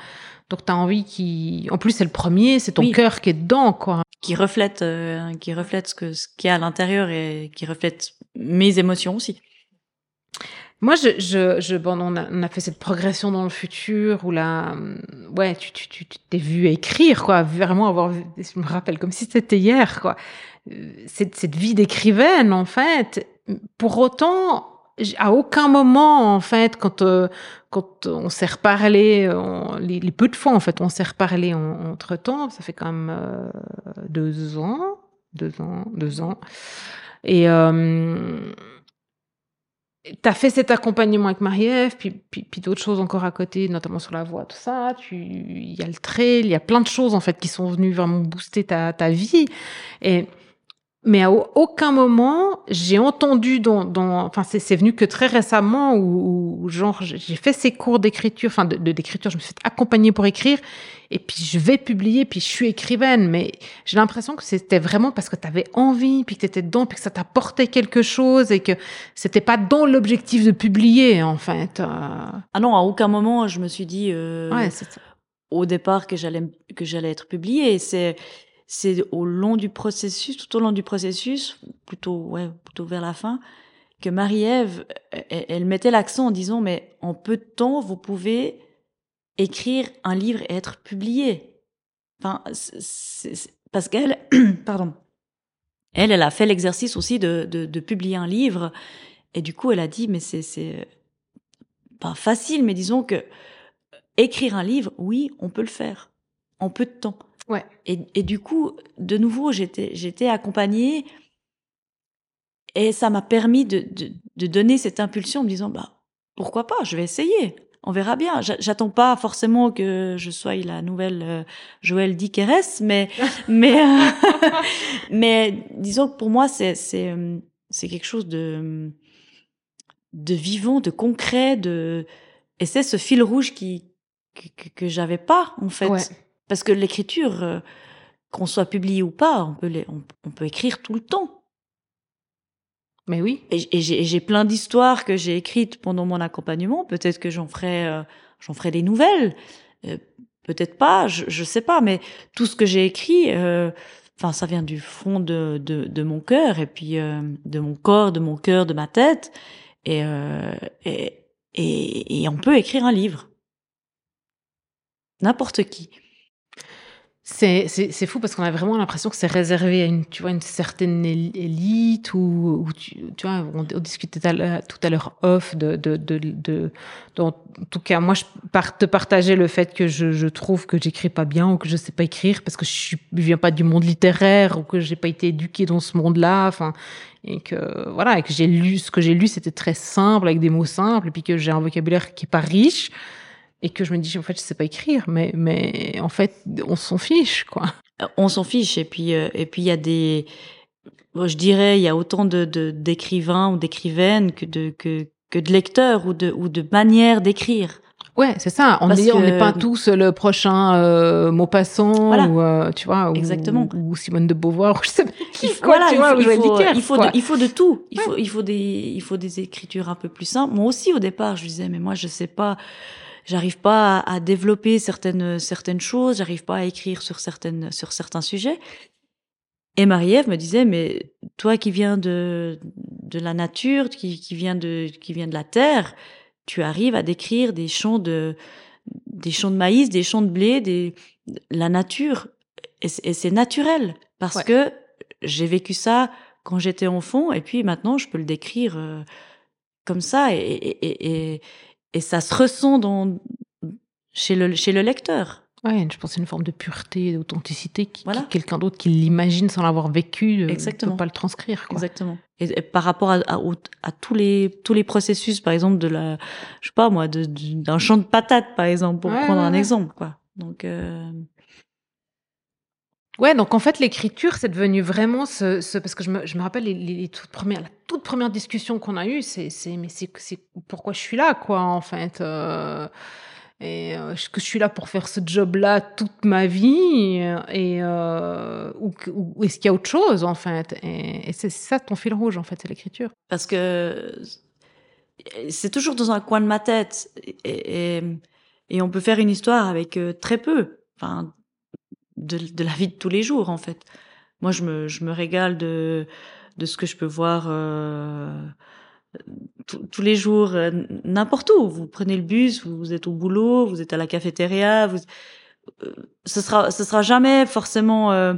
Donc t'as envie qu'il, en plus, c'est le premier, c'est ton Oui. cœur qui est dedans, quoi. qui reflète euh, qui reflète ce que ce qu'il y a à l'intérieur et qui reflète mes émotions aussi. Moi, je, je, je bon, on a, on a fait cette progression dans le futur où là, hum, ouais, tu, tu, tu t'es vu écrire, quoi, vraiment avoir, vu- je me rappelle comme si c'était hier, quoi. Euh, Cette, cette vie d'écrivaine, en fait. Pour autant, à aucun moment, en fait, quand, euh, quand on s'est reparlé, on- les, peu de fois, en fait, on s'est reparlé entre temps, ça fait quand même euh, deux ans, deux ans, deux ans. Et, euh, T'as fait cet accompagnement avec Marie-Ève, puis, puis, d'autres choses encore à côté, notamment sur la voix, tout ça. Tu, il y a le trail, il y a plein de choses en fait qui sont venues vraiment booster ta, ta vie. Et mais à au- aucun moment j'ai entendu dans, dans enfin c'est c'est venu que très récemment où, où, genre j'ai fait ces cours d'écriture, enfin de d'écriture, je me suis fait accompagner pour écrire et puis je vais publier, puis je suis écrivaine, mais j'ai l'impression que c'était vraiment parce que tu avais envie, puis que tu étais dedans, puis que ça t'apportait quelque chose et que c'était pas dans l'objectif de publier en fait. Euh, Ah non, à aucun moment je me suis dit euh, Ouais, au départ que j'allais que j'allais être publiée. C'est c'est au long du processus, tout au long du processus, plutôt, ouais, plutôt vers la fin, que Marie-Ève, elle, mettait l'accent en disant, mais en peu de temps, vous pouvez écrire un livre et être publié. Enfin, parce qu'elle, pardon, elle, elle a fait l'exercice aussi de, de, de, publier un livre, et du coup, elle a dit, mais c'est, c'est pas facile, mais disons que écrire un livre, oui, on peut le faire en peu de temps. Ouais. Et, et du coup, de nouveau, j'étais, j'étais accompagnée et ça m'a permis de, de, de, donner cette impulsion en me disant, bah, pourquoi pas, je vais essayer. On verra bien. J'attends pas forcément que je sois la nouvelle euh, Joël Dickeres, mais mais euh, mais disons que pour moi c'est c'est euh, c'est quelque chose de de vivant, de concret, de et c'est ce fil rouge qui que, que, j'avais pas en fait. Parce que l'écriture, euh, qu'on soit publié ou pas, on peut, les, on, peut écrire tout le temps. Mais oui. Et, j'ai plein d'histoires que j'ai écrites pendant mon accompagnement. Peut-être que j'en ferai, euh, j'en ferai des nouvelles. Euh, peut-être pas, je, je sais pas. Mais tout ce que j'ai écrit, enfin, ça vient du fond de, de, de mon cœur et puis de mon corps, de mon cœur, de ma tête. Et, et, et, et on peut écrire un livre. N'importe qui. C'est, fou parce qu'on a vraiment l'impression que c'est réservé à une, tu vois, une certaine élite ou, tu, tu vois, on, discutait tout à l'heure off de, de, de, de, en tout cas, moi, je te partager le fait que je, je trouve que j'écris pas bien ou que je sais pas écrire parce que je, suis, je viens pas du monde littéraire ou que j'ai pas été éduquée dans ce monde-là, enfin, et que, voilà, et que j'ai lu, ce que j'ai lu, c'était très simple avec des mots simples et puis que j'ai un vocabulaire qui est pas riche et que je me dis en fait je sais pas écrire mais mais en fait on s'en fiche quoi euh, on s'en fiche et puis euh, et puis il y a des je dirais il y a autant de d'écrivains ou d'écrivaines que de que que de lecteurs ou de ou de manières d'écrire Ouais, c'est ça. On est, on n'est pas tous le prochain euh, Maupassant ou euh, tu vois, ou, Exactement. ou Simone de Beauvoir. Je sais pas. Il faut, voilà, il, faut, il, faut, de, il faut de tout. Il faut, il faut des, il faut des écritures un peu plus simples. Moi aussi, au départ, je disais, mais moi, je sais pas j'arrive pas à, développer certaines certaines choses, j'arrive pas à écrire sur certaines sur certains sujets. Et Marie-Ève me disait mais toi qui viens de de la nature, qui qui vient de qui vient de la terre, tu arrives à décrire des champs de des champs de maïs, des champs de blé, des la nature et c'est naturel parce que j'ai vécu ça quand j'étais enfant et puis maintenant je peux le décrire euh, comme ça et, et, et, et ça se ressent dans, chez, le, chez le lecteur. Ouais, je pense c'est une forme de pureté, d'authenticité, qui, voilà. quelqu'un d'autre qui l'imagine sans l'avoir vécu euh, ne peut pas le transcrire. Quoi. Exactement. Et, par rapport à, à, à, tous les tous les processus, par exemple de la, je sais pas moi, d'un champ de patates, par exemple, pour prendre un exemple, quoi. Donc. Euh... Ouais, donc en fait, l'écriture, c'est devenu vraiment ce, ce, parce que je me, je me rappelle les, toutes premières, la toute première discussion qu'on a eue, c'est, c'est, mais c'est, c'est pourquoi je suis là, quoi, en fait. Euh, et euh, que je suis là pour faire ce job-là toute ma vie, et euh, ou, est-ce qu'il y a autre chose, en fait. Et, c'est ça ton fil rouge, en fait, c'est l'écriture. Parce que c'est toujours dans un coin de ma tête, et, et, et on peut faire une histoire avec euh, très peu. Enfin, de, de, la vie de tous les jours en fait. Moi, je me, je me régale de, de ce que je peux voir euh, tous les jours, euh, n'importe où. Vous prenez le bus, vous êtes au boulot, vous êtes à la cafétéria, vous, euh, ce sera, ce sera jamais forcément euh,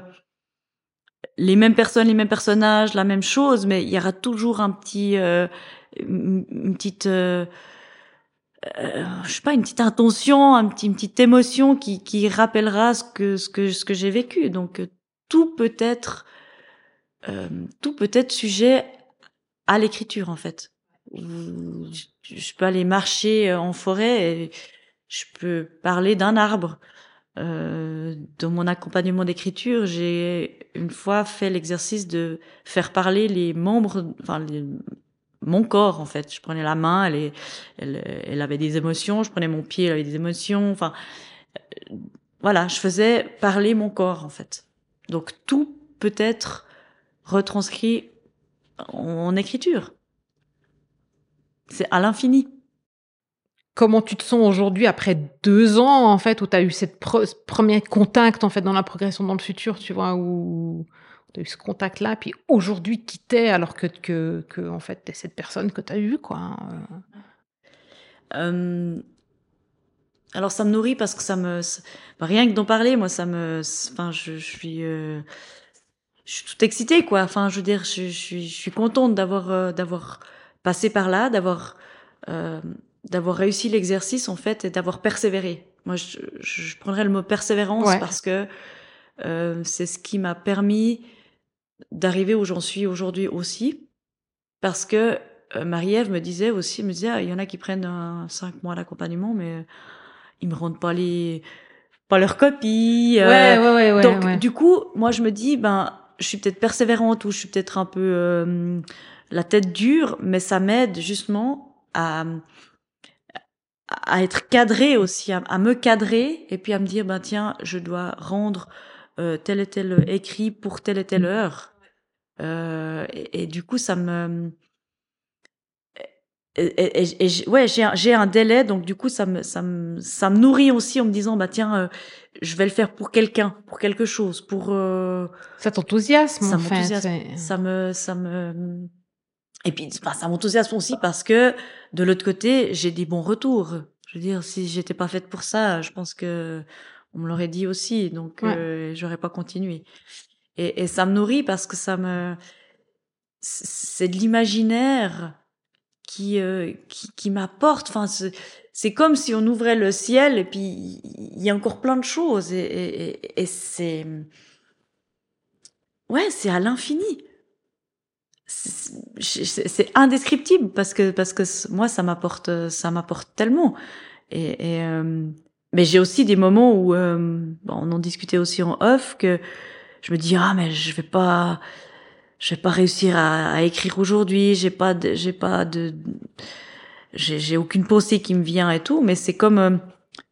les mêmes personnes, les mêmes personnages, la même chose, mais il y aura toujours un petit, une petite euh, je sais pas une petite intention, un petit, une petite émotion qui, qui rappellera ce que ce que ce que j'ai vécu. Donc euh, tout peut être euh, tout peut être sujet à l'écriture en fait. Je, peux aller marcher en forêt et je peux parler d'un arbre. Dans mon accompagnement d'écriture, j'ai une fois fait l'exercice de faire parler les membres, enfin mon corps en fait. Je prenais la main, elle, elle, elle avait des émotions. Je prenais mon pied, elle avait des émotions. Enfin, euh, voilà, je faisais parler mon corps en fait. Donc tout peut être retranscrit en, écriture. C'est à l'infini. comment tu te sens aujourd'hui après deux ans, en fait, où tu as eu cette premier contact, en fait, dans la progression dans le futur, tu vois, où as eu ce contact-là, puis aujourd'hui, qui t'es, alors que, que, que, en fait, t'es cette personne que tu as eue, quoi. Hein, euh... alors, ça me nourrit parce que ça me. Rien que d'en parler, moi, ça me. Enfin, je, je suis. Euh... Je suis toute excitée, quoi. Enfin, je veux dire, je, je, je suis contente d'avoir euh, d'avoir passé par là, d'avoir d'avoir réussi l'exercice en fait et d'avoir persévéré. Moi, je, je, prendrais le mot persévérance parce que euh, c'est ce qui m'a permis d'arriver où j'en suis aujourd'hui aussi. Parce que euh, Marie-Ève me disait aussi, me disait, ah, il y en a qui prennent un, cinq mois d'accompagnement, mais ils me rendent pas les pas leurs copies. Euh, ouais, ouais, ouais, donc du coup, moi je me dis, ben, je suis peut-être persévérante ou je suis peut-être un peu euh, la tête dure, mais ça m'aide justement à à être cadré aussi, à, me cadrer et puis à me dire, ben tiens, je dois rendre euh, tel et tel écrit pour telle et telle heure. Euh, et, et, du coup, ça me... Et, et, ouais, j'ai un délai, donc du coup, ça me, ça me, ça me nourrit aussi en me disant, bah tiens, euh, je vais le faire pour quelqu'un, pour quelque chose, pour. Euh, ça t'enthousiasme, en fait. Ça me, ça me, et puis, enfin, ça m'enthousiasme aussi parce que de l'autre côté, j'ai des bons retours. Je veux dire, si j'étais pas faite pour ça, je pense que on me l'aurait dit aussi, donc euh, j'aurais pas continué. Et, et, ça me nourrit parce que ça me, c'est de l'imaginaire qui, euh, qui, m'apporte. Enfin, c'est comme si on ouvrait le ciel et puis il y a encore plein de choses et, et, c'est, ouais, c'est à l'infini c'est indescriptible parce que parce que moi ça m'apporte ça m'apporte tellement et, euh, mais j'ai aussi des moments où euh, on en discutait aussi en off que je me dis ah mais je vais pas je vais pas réussir à, à écrire aujourd'hui j'ai pas j'ai pas de j'ai aucune pensée qui me vient et tout mais c'est comme euh,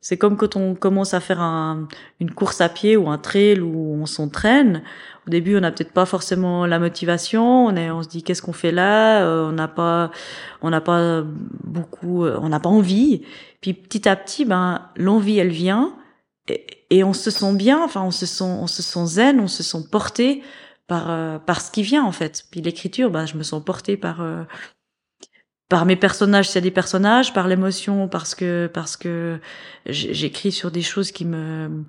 c'est comme quand on commence à faire un, une course à pied ou un trail où on s'entraîne. Au début, on n'a peut-être pas forcément la motivation. On, est, on se dit qu'est-ce qu'on fait là? Euh, On n'a pas, on n'a pas beaucoup, euh, on n'a pas envie. Puis petit à petit, ben l'envie, elle vient et, on se sent bien. Enfin, on se sent, on se sent zen, on se sent porté par euh, par ce qui vient en fait. Puis l'écriture, ben je me sens porté par par mes personnages, s'il y a des personnages, par l'émotion, parce que parce que j'écris sur des choses qui me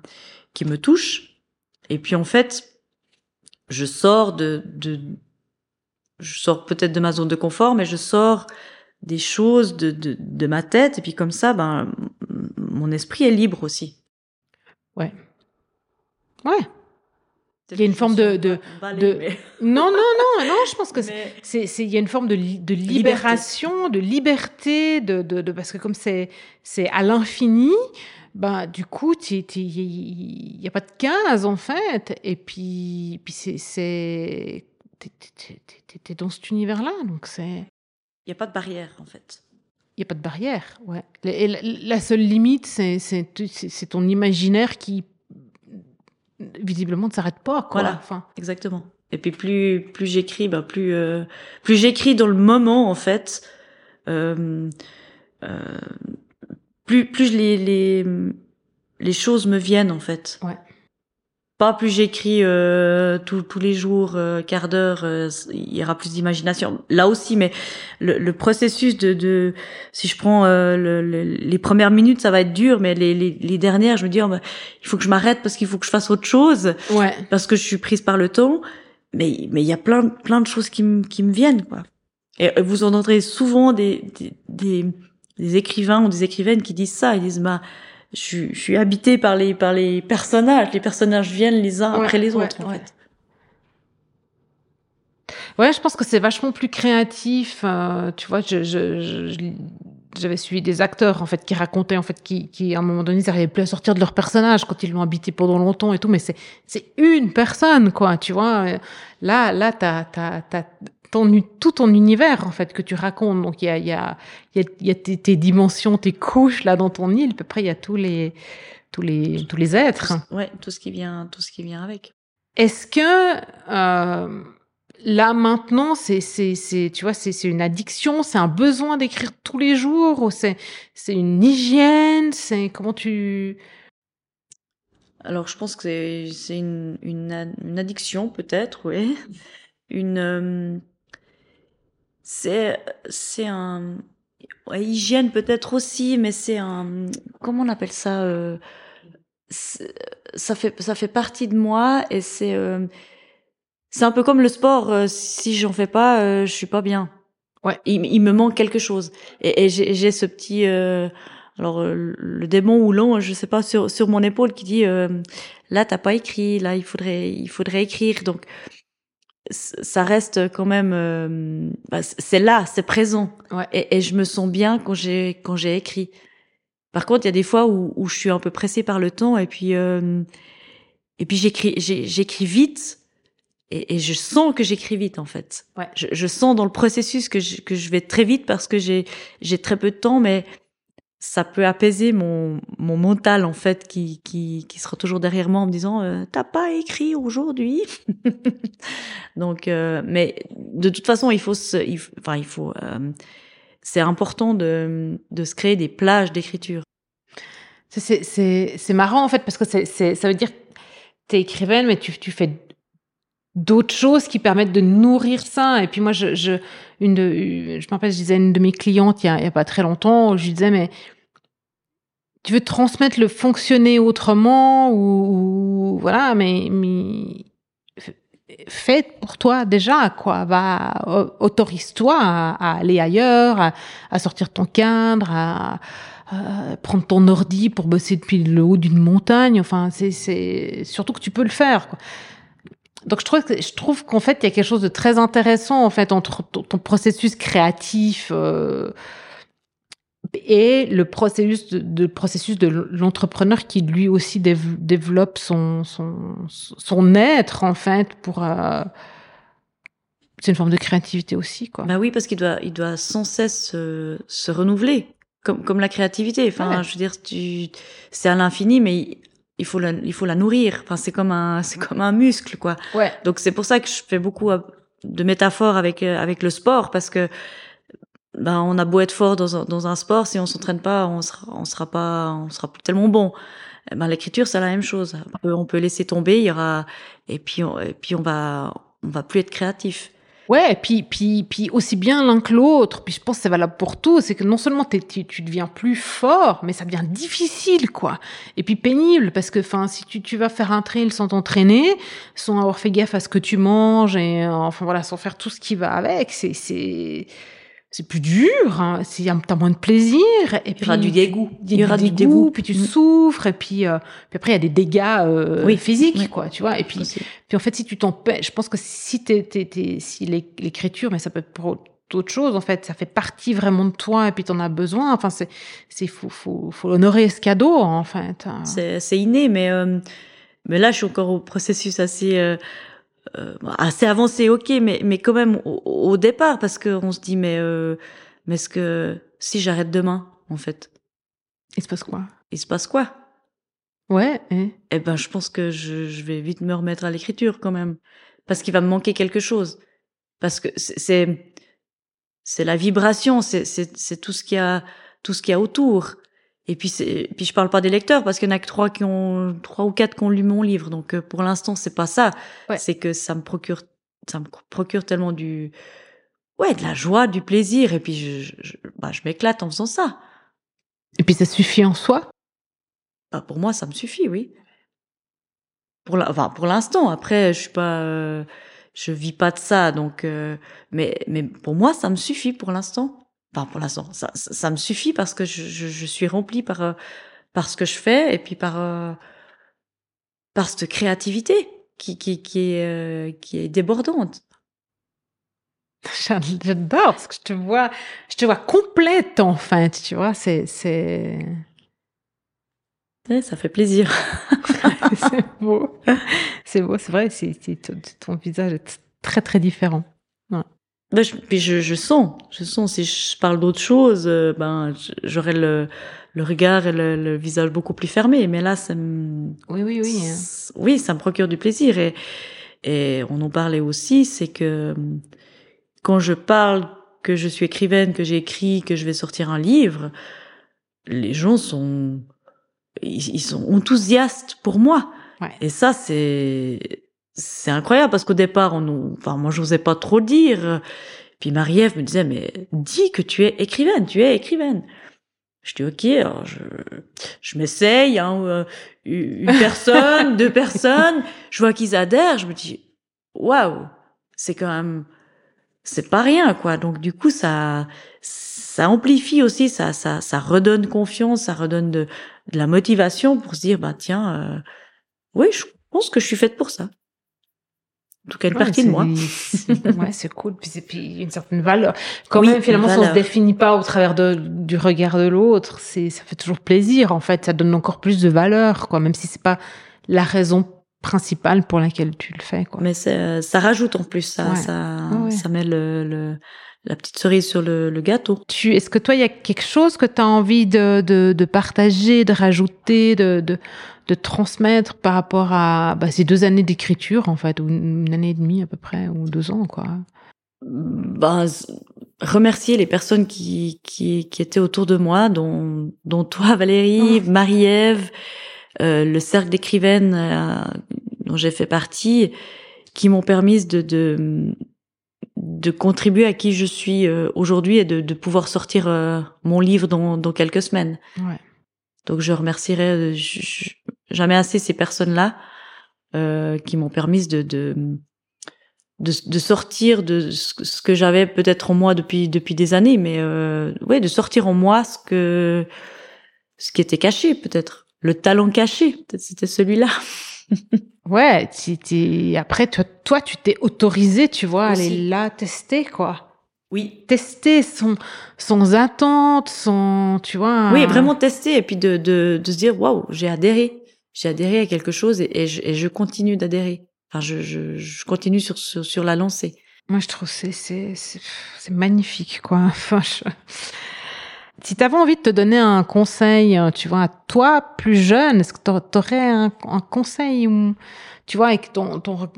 qui me touchent. Et puis en fait, je sors de de je sors peut-être de ma zone de confort, mais je sors des choses de, de, de ma tête et puis comme ça, ben mon esprit est libre aussi. Ouais. Ouais. Il y a une forme de, de, de... non non non non je pense que c'est c'est il y a une forme de, de libération de liberté de, de, de parce que comme c'est c'est à l'infini ben du coup il y a pas de 15 en fait et puis puis c'est c'est t'es dans cet univers là donc c'est il y a pas de barrière en fait il y a pas de barrière ouais et la, la seule limite c'est c'est ton imaginaire qui visiblement ne s'arrête pas quoi. Voilà, enfin. exactement. Et puis plus plus j'écris, bah plus euh, plus j'écris dans le moment en fait, euh, euh, plus plus les les les choses me viennent en fait. Ouais pas plus j'écris euh, tous les jours, euh, quart d'heure, euh, il y aura plus d'imagination. Là aussi, mais le, le processus de, de, si je prends euh, le, les premières minutes, ça va être dur, mais les, les, les dernières, je me dis, oh, bah, il faut que je m'arrête parce qu'il faut que je fasse autre chose, ouais. parce que je suis prise par le temps. Mais mais il y a plein plein de choses qui me qui me viennent quoi. Et vous entendrez souvent des, des, des, des écrivains ou des écrivaines qui disent ça, ils disent bah je, je, suis habitée par les par les personnages. Les personnages viennent les uns après les autres. en fait. Ouais, je pense que c'est vachement plus créatif. Euh, tu vois, je, je, j'avais suivi des acteurs en fait qui racontaient en fait qui, qui à un moment donné ils n'arrivaient plus à sortir de leur personnage quand ils l'ont habité pendant longtemps et tout. Mais c'est c'est une personne quoi. Tu vois, là là t'as t'as t'as ton, tout ton univers en fait que tu racontes. Donc il y a, y a, y a, y a tes, tes, dimensions, tes couches là dans ton île. À peu près il y a tous les tous les tous les êtres. ouais, tout ce qui vient tout ce qui vient avec. Est-ce que euh, là maintenant, c'est, c'est, c'est, tu vois, c'est, c'est une addiction, c'est un besoin d'écrire tous les jours, ou c'est, c'est une hygiène, c'est comment tu. Alors, je pense que c'est, c'est une, une, une addiction, peut-être, oui. Une. euh, c'est, c'est un. ouais, hygiène, peut-être aussi, mais c'est un. Comment on appelle ça euh, ça fait, ça fait partie de moi et c'est. euh, c'est un peu comme le sport. euh, si j'en fais pas, euh, je suis pas bien. Ouais. Il, il me manque quelque chose. Et, et j'ai ce petit, euh, alors euh, le démon ou l'ange, je sais pas, sur sur mon épaule qui dit euh, là t'as pas écrit, là il faudrait il faudrait écrire. Donc ça reste quand même, euh, bah, c'est là, c'est présent. Ouais. Et, et je me sens bien quand j'ai quand j'ai écrit. Par contre, il y a des fois où, où je suis un peu pressée par le temps et puis euh, et puis j'écris j'écris vite et, et je sens que j'écris vite en fait. Ouais. Je, je sens dans le processus que je, que je vais très vite parce que j'ai j'ai très peu de temps, mais ça peut apaiser mon mon mental en fait qui qui qui sera toujours derrière moi en me disant euh, t'as pas écrit aujourd'hui? Donc, euh, mais de toute façon, il faut se, enfin il faut. euh, c'est important de de se créer des plages d'écriture. C'est, c'est, c'est, marrant en fait parce que c'est, ça veut dire t'es écrivaine, mais tu, tu fais d'autres choses qui permettent de nourrir ça. Et puis moi, je, je, une de, je me rappelle, je disais à une de mes clientes il y a, a pas très longtemps, je lui disais, mais tu veux transmettre le fonctionner autrement ou, ou- voilà, mais, mais f- fais pour toi déjà quoi. Va au- autorise-toi à, aller ailleurs, à, sortir ton cadre, à, prendre ton ordi pour bosser depuis le haut d'une montagne. Enfin, c'est c'est surtout que tu peux le faire. Quoi. Donc je trouve que je trouve qu'en fait il y a quelque chose de très intéressant en fait entre ton, ton processus créatif. euh, et le processus de, de processus de l'entrepreneur qui lui aussi dév- développe son, son son être en fait pour euh, c'est une forme de créativité aussi quoi. Bah oui, parce qu'il doit il doit sans cesse se, se renouveler, comme comme la créativité. Enfin, Ouais. je veux dire, tu c'est à l'infini, mais il- faut la il faut la nourrir. Enfin, c'est comme un c'est comme un muscle quoi. Ouais. Donc c'est pour ça que je fais beaucoup euh, de métaphores avec euh, avec le sport parce que ben on a beau être fort dans un, dans un sport, si on s'entraîne pas, on sera on sera pas on sera plus tellement bon. Eh Ben l'écriture c'est la même chose. On peut, on peut laisser tomber, il y aura et puis on, et puis on va on va plus être créatif. Ouais, puis, puis, puis aussi bien l'un que l'autre. Puis je pense que c'est valable pour tout. C'est que non seulement tu, tu deviens plus fort, mais ça devient difficile, quoi. Et puis pénible, parce que, enfin, si tu, tu vas faire un trail sans t'entraîner, sans avoir fait gaffe à ce que tu manges, et euh, enfin voilà, sans faire tout ce qui va avec, c'est, c'est, c'est plus dur. Hein. C'est, t'as moins de plaisir. Et Il y aura du dégoût. Il y aura du dégoût, puis tu Mm. souffres, et puis, euh, puis après il y a des dégâts euh, Oui. physiques, Oui. quoi, tu vois. Et puis, Aussi. puis en fait, si tu t'empêches, je pense que si t'es, t'es, t'es- si l'é- l'écriture, mais ça peut être pour d'autres choses, en fait, ça fait partie vraiment de toi et puis t'en as besoin. Enfin, c'est, c'est, faut, faut, faut honorer ce cadeau, en fait. C'est c'est inné, mais euh, mais là je suis encore au processus assez assez avancé, ok, mais mais quand même au, au départ parce que on se dit mais euh, mais est-ce que si j'arrête demain en fait, Il se passe quoi? il se passe quoi? Ouais, et? Eh ben je pense que je, je vais vite me remettre à l'écriture quand même. Parce qu'il va me manquer quelque chose. Parce que c'est c'est c'est la vibration, c'est c'est c'est tout ce qu'il y a tout ce qu'il y a autour. Et puis c'est puis je parle pas des lecteurs parce qu'il y en a que trois qui ont trois ou quatre qui ont lu mon livre. Donc euh, pour l'instant c'est pas ça. Ouais. C'est que ça me procure ça me procure tellement du ouais de la joie, du plaisir et puis je je, je- bah, je m'éclate en faisant ça. et puis ça suffit en soi? Bah, pour moi, ça me suffit, oui. Pour la, enfin, pour l'instant. Après, je suis pas, euh, je vis pas de ça, donc. euh, mais, mais pour moi, ça me suffit pour l'instant. Enfin, pour l'instant, ça, ça, ça me suffit parce que je, je, je suis remplie par, euh, par ce que je fais et puis par, euh, par cette créativité qui, qui, qui est, euh, qui est débordante. J'adore parce que je te vois, je te vois complète, en fait, tu vois, c'est, c'est, Ouais, ça fait plaisir. c'est beau. C'est beau, c'est vrai, c'est, ton visage est très, très différent. Ben, je, puis je, je sens, je sens. Si je parle d'autre chose, euh, ben j'aurais le, le regard et le, le visage beaucoup plus fermé. Mais là, ça me, Oui, oui, oui. hein. oui, ça me procure du plaisir et et on en parlait aussi, c'est que quand je parle que je suis écrivaine, que j'ai écrit, que je vais sortir un livre, les gens sont, ils, sont enthousiastes pour moi. Et ça, c'est, c'est incroyable parce qu'au départ, on nous, enfin, moi, je n'osais pas trop dire. Puis Marie-Ève me disait, mais dis que tu es écrivaine, tu es écrivaine. Je dis ok, alors je, je m'essaye, hein, euh, une personne, deux personnes, je vois qu'ils adhèrent, je me dis waouh, c'est quand même, c'est pas rien quoi. Donc du coup ça, ça amplifie aussi, ça, ça, ça redonne confiance, ça redonne de, de la motivation pour se dire bah tiens, euh, oui, je pense que je suis faite pour ça en tout cas une partie de moi. ouais, c'est cool. Puis c'est puis une certaine valeur. Quand même, finalement, si on se définit pas au travers de, du regard de l'autre, c'est ça fait toujours plaisir. En fait, ça donne encore plus de valeur, quoi. Même si c'est pas la raison principale pour laquelle tu le fais, quoi. Mais ça rajoute en plus ça, ça, ça met le, le la petite cerise sur le, le gâteau. Tu, est-ce que toi, il y a quelque chose que tu as envie de, de, de, partager, de rajouter, de, de, de transmettre par rapport à bah, ces deux années d'écriture, en fait, ou une année et demie à peu près, ou deux ans, quoi? Bah, remercier les personnes qui, qui, qui étaient autour de moi, dont, dont toi, Valérie, oh. Marie-Ève, euh, le cercle d'écrivaines euh, dont j'ai fait partie, qui m'ont permis de, de, de contribuer à qui je suis euh, aujourd'hui et de, de pouvoir sortir euh, mon livre dans, dans quelques semaines. Ouais. Donc je remercierai jamais assez ces personnes-là euh, qui m'ont permis de, de, de, de, sortir de ce que j'avais peut-être en moi depuis depuis des années, mais euh, ouais, de sortir en moi ce que ce qui était caché peut-être, le talent caché, peut-être c'était celui-là. ouais, tu, après toi, toi tu t'es autorisé, tu vois, à aller là tester quoi. Oui. Tester sans, sans attente, sans, tu vois. Oui, vraiment tester et puis de, de, de se dire, waouh, j'ai adhéré. J'ai adhéré à quelque chose et, et, je, et je, continue d'adhérer. Enfin, je, je, je, continue sur, sur, sur, la lancée. Moi, je trouve c'est, c'est, c'est, magnifique, quoi. Enfin, je... Si tu avais envie de te donner un conseil, tu vois, à toi, plus jeune, est-ce que tu aurais un, un conseil tu vois, avec ton, ton,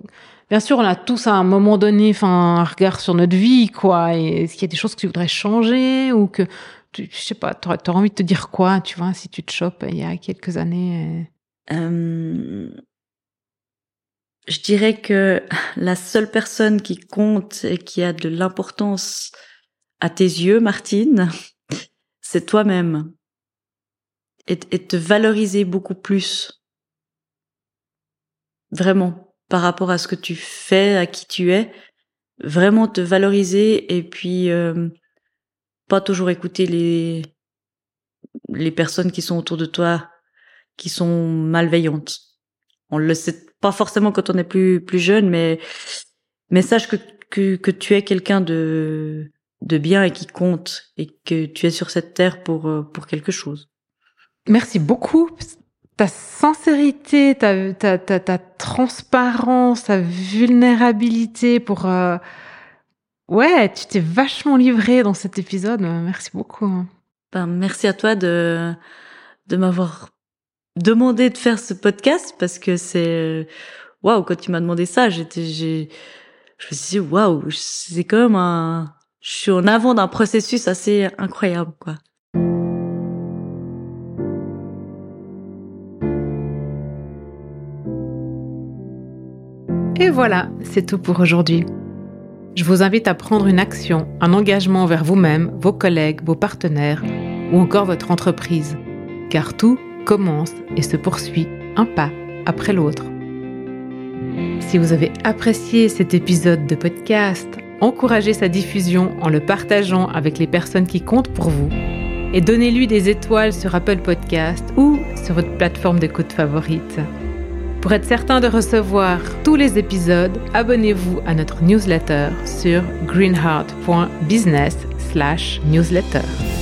bien sûr, on a tous à un moment donné, enfin, un regard sur notre vie, quoi. Est-ce qu'il y a des choses que tu voudrais changer ou que, tu, je sais pas, tu aurais envie de te dire quoi, tu vois, si tu te chopes il y a quelques années euh... euh je dirais que la seule personne qui compte et qui a de l'importance à tes yeux, Martine, c'est toi-même. Et, te valoriser beaucoup plus. Vraiment par rapport à ce que tu fais, à qui tu es, vraiment te valoriser et puis euh, pas toujours écouter les les personnes qui sont autour de toi qui sont malveillantes. On le sait pas forcément quand on est plus plus jeune, mais mais sache que que, que tu es quelqu'un de de bien et qui compte et que tu es sur cette terre pour euh, pour quelque chose. Merci beaucoup ta sincérité, ta, ta, ta, ta, transparence, ta vulnérabilité pour... Euh... Ouais, tu t'es vachement livré dans cet épisode. Merci beaucoup. Hein. Ben, merci à toi de, de m'avoir demandé de faire ce podcast parce que c'est... Waouh, quand tu m'as demandé ça, j'étais... J'ai... Je me suis dit, waouh, c'est comme un... Je suis en avant d'un processus assez incroyable, quoi. Et voilà, c'est tout pour aujourd'hui. Je vous invite à prendre une action, un engagement envers vous-même, vos collègues, vos partenaires ou encore votre entreprise, car tout commence et se poursuit un pas après l'autre. Si vous avez apprécié cet épisode de podcast, encouragez sa diffusion en le partageant avec les personnes qui comptent pour vous et donnez-lui des étoiles sur Apple Podcast ou sur votre plateforme d'écoute favorite. Pour être certain de recevoir tous les épisodes, abonnez-vous à notre newsletter sur greenheart.business/newsletter.